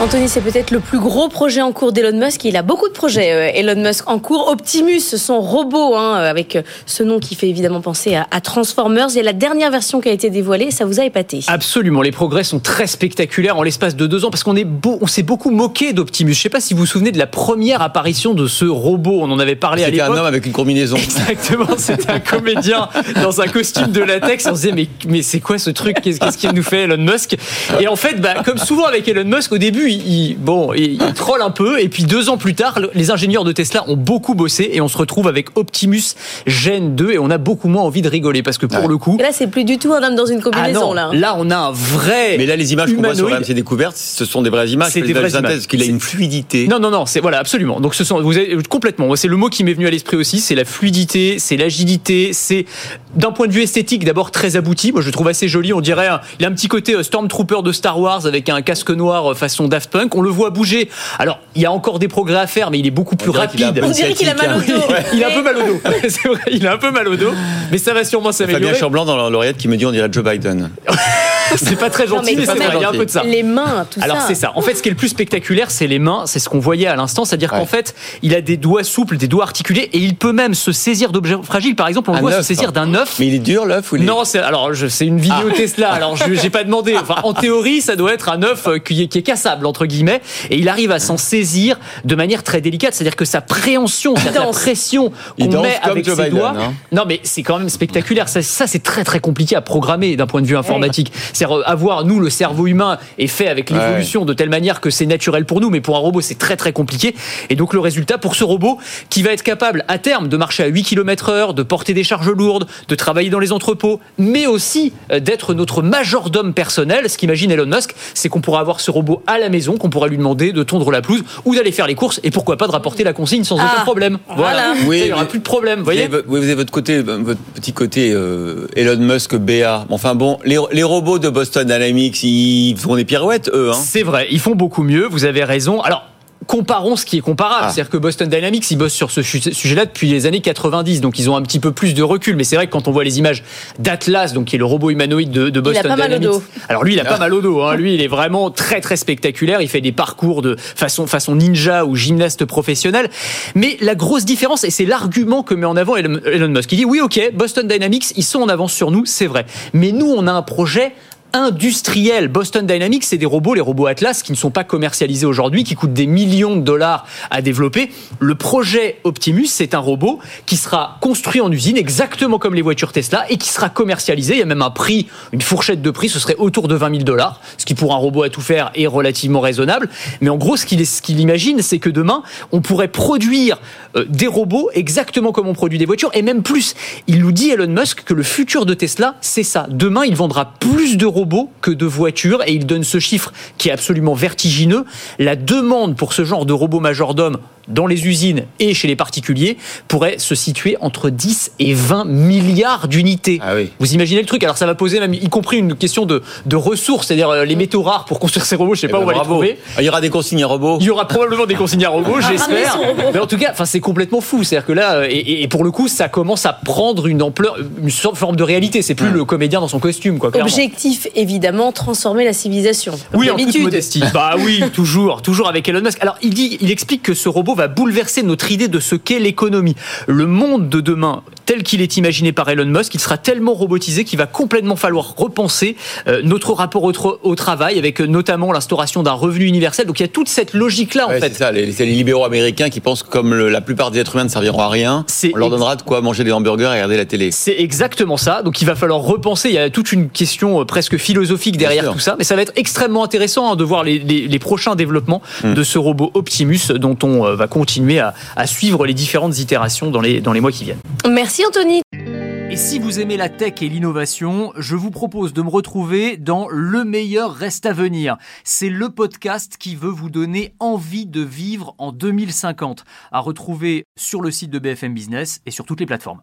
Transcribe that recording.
Anthony, c'est peut-être le plus gros projet en cours d'Elon Musk. Il a beaucoup de projets, euh, Elon Musk, en cours. Optimus, son robot, hein, avec euh, ce nom qui fait évidemment penser à, Transformers. Il y a la dernière version qui a été dévoilée. Ça vous a épaté Absolument. Les progrès sont très spectaculaires en l'espace de deux ans parce qu'on est beau, on s'est beaucoup moqué d'Optimus. Je ne sais pas si vous vous souvenez de la première apparition de ce robot. On en avait parlé à l'époque. C'était un homme avec une combinaison. Exactement. C'était un comédien dans un costume de latex. On se disait, mais, mais c'est quoi ce truc? Qu'est-ce qu'il nous fait, Elon Musk? Et en fait, bah, comme souvent avec Elon Musk, au début, il, bon, il, troll un peu. Et puis deux ans plus tard, les ingénieurs de Tesla ont beaucoup bossé et on se retrouve avec Optimus Gen 2 et on a beaucoup moins envie de rigoler parce que pour le coup. Et là, c'est plus du tout un homme dans une combinaison. Ah là. là, on a un vrai. Mais là, les images qu'on voit sur RMC Découverte, ce sont des vraies images. C'est des vraies images. qu'il a une fluidité. Non, non, non. C'est voilà, absolument. Donc ce sont, vous avez complètement. C'est le mot qui m'est venu à l'esprit aussi. C'est la fluidité, c'est l'agilité, c'est d'un point de vue esthétique d'abord très abouti. Moi, je trouve assez joli. On dirait, il a un petit côté euh, Stormtrooper de Star Wars avec un casque noir euh, façon Daft Punk. On le voit bouger. Alors, il y a encore des progrès à faire, mais il est beaucoup plus rapide. On dirait qu'il a mal au dos. il a un peu mal au dos. C'est vrai, il a un peu mal au dos, mais ça va sûrement s'améliorer. Fabien Chamblanc dans l'oreillette qui me dit on dirait Joe Biden. c'est pas très gentil, mais, c'est vrai, il y a un peu de ça. Les mains, tout Alors, ça. Alors c'est ça. En fait, ce qui est le plus spectaculaire, c'est les mains. C'est ce qu'on voyait à l'instant, c'est-à-dire qu'en fait, il a des doigts souples, des doigts articulés, et il peut même se saisir d'objets fragiles. Par exemple, on le voit se saisir d'un œuf. Mais il est dur l'œuf ou il est... Non, c'est alors c'est une vidéo ah. Tesla. Alors je j'ai pas demandé. Enfin, en théorie, ça doit être un œuf euh, qui est, qui est cassable entre guillemets, et il arrive à s'en saisir de manière très délicate. C'est-à-dire que sa préhension, sa pression qu'on met avec ses doigts. Hein. Non, mais c'est quand même spectaculaire. Ça, ça c'est très très compliqué à programmer d'un point de vue informatique. C'est avoir nous le cerveau humain est fait avec l'évolution de telle manière que c'est naturel pour nous, mais pour un robot, c'est très très compliqué. Et donc le résultat pour ce robot qui va être capable à terme de marcher à 8 km heure, de porter des charges lourdes, de travailler dans les entrepôts, mais aussi euh, d'être notre majordome personnel. Ce qu'imagine Elon Musk, c'est qu'on pourra avoir ce robot à la maison, qu'on pourra lui demander de tondre la pelouse ou d'aller faire les courses et pourquoi pas de rapporter la consigne sans aucun ah, problème. Voilà. Oui, il n'y aura plus de problème. Vous voyez vous avez votre côté, votre petit côté euh, Elon Musk BA. Enfin bon, les, les robots de Boston Dynamics, ils font des pirouettes, eux. Hein. C'est vrai, ils font beaucoup mieux, vous avez raison. Alors, comparons ce qui est comparable. Ah. C'est-à-dire que Boston Dynamics, ils bossent sur ce sujet-là depuis les années 90, donc ils ont un petit peu plus de recul. Mais c'est vrai que quand on voit les images d'Atlas, donc qui est le robot humanoïde de, de Boston il a pas Dynamics, mal au dos. alors lui, il a pas ah. mal au dos. Hein. Lui, il est vraiment très très spectaculaire. Il fait des parcours de façon façon ninja ou gymnaste professionnel. Mais la grosse différence, et c'est l'argument que met en avant Elon Musk, il dit oui, ok, Boston Dynamics, ils sont en avance sur nous, c'est vrai. Mais nous, on a un projet industriel. Boston Dynamics, c'est des robots, les robots Atlas, qui ne sont pas commercialisés aujourd'hui, qui coûtent des millions de dollars à développer. Le projet Optimus, c'est un robot qui sera construit en usine, exactement comme les voitures Tesla, et qui sera commercialisé. Il y a même un prix, une fourchette de prix, ce serait autour de 20 000 dollars, ce qui pour un robot à tout faire est relativement raisonnable. Mais en gros, ce qu'il qu'il imagine, c'est que demain, on pourrait produire euh, des robots exactement comme on produit des voitures, et même plus. Il nous dit, Elon Musk, que le futur de Tesla, c'est ça. Demain, il vendra plus de robots robots que de voitures et il donne ce chiffre qui est absolument vertigineux. La demande pour ce genre de robot majordome dans les usines et chez les particuliers pourrait se situer entre 10 et 20 milliards d'unités. Ah Vous imaginez le truc? Alors ça va poser même, y compris une question de, de ressources, c'est-à-dire euh, les métaux rares pour construire ces robots. Je sais eh pas où ben on va les trouver. Ah, il y aura des consignes à robots. Il y aura probablement des consignes à robots, ah, j'espère. Mais en tout cas, enfin c'est complètement fou. C'est-à-dire que là, euh, et, pour le coup, ça commence à prendre une ampleur, une forme de réalité. C'est plus le comédien dans son costume, quoi. Objectif évidemment transformer la civilisation. oui, en toute modestie. bah oui, toujours, toujours avec Elon Musk. Alors il dit, il explique que ce robot va bouleverser notre idée de ce qu'est l'économie. Le monde de demain tel qu'il est imaginé par Elon Musk, il sera tellement robotisé qu'il va complètement falloir repenser euh, notre rapport au, travail, avec euh, notamment l'instauration d'un revenu universel. Donc il y a toute cette logique-là, en fait. C'est ça, les, les, libéraux américains qui pensent que comme la plupart des êtres humains ne serviront à rien, on leur donnera de quoi manger des hamburgers et regarder la télé. C'est exactement ça. Donc il va falloir repenser. Il y a toute une question euh, presque philosophique derrière tout ça. Mais ça va être extrêmement intéressant hein, de voir les, les, prochains développements hmm. de ce robot Optimus dont on va continuer à, à, suivre les différentes itérations dans les, dans les mois qui viennent. Anthony. Et si vous aimez la tech et l'innovation, je vous propose de me retrouver dans Le meilleur reste à venir. C'est le podcast qui veut vous donner envie de vivre en 2050, à retrouver sur le site de BFM Business et sur toutes les plateformes.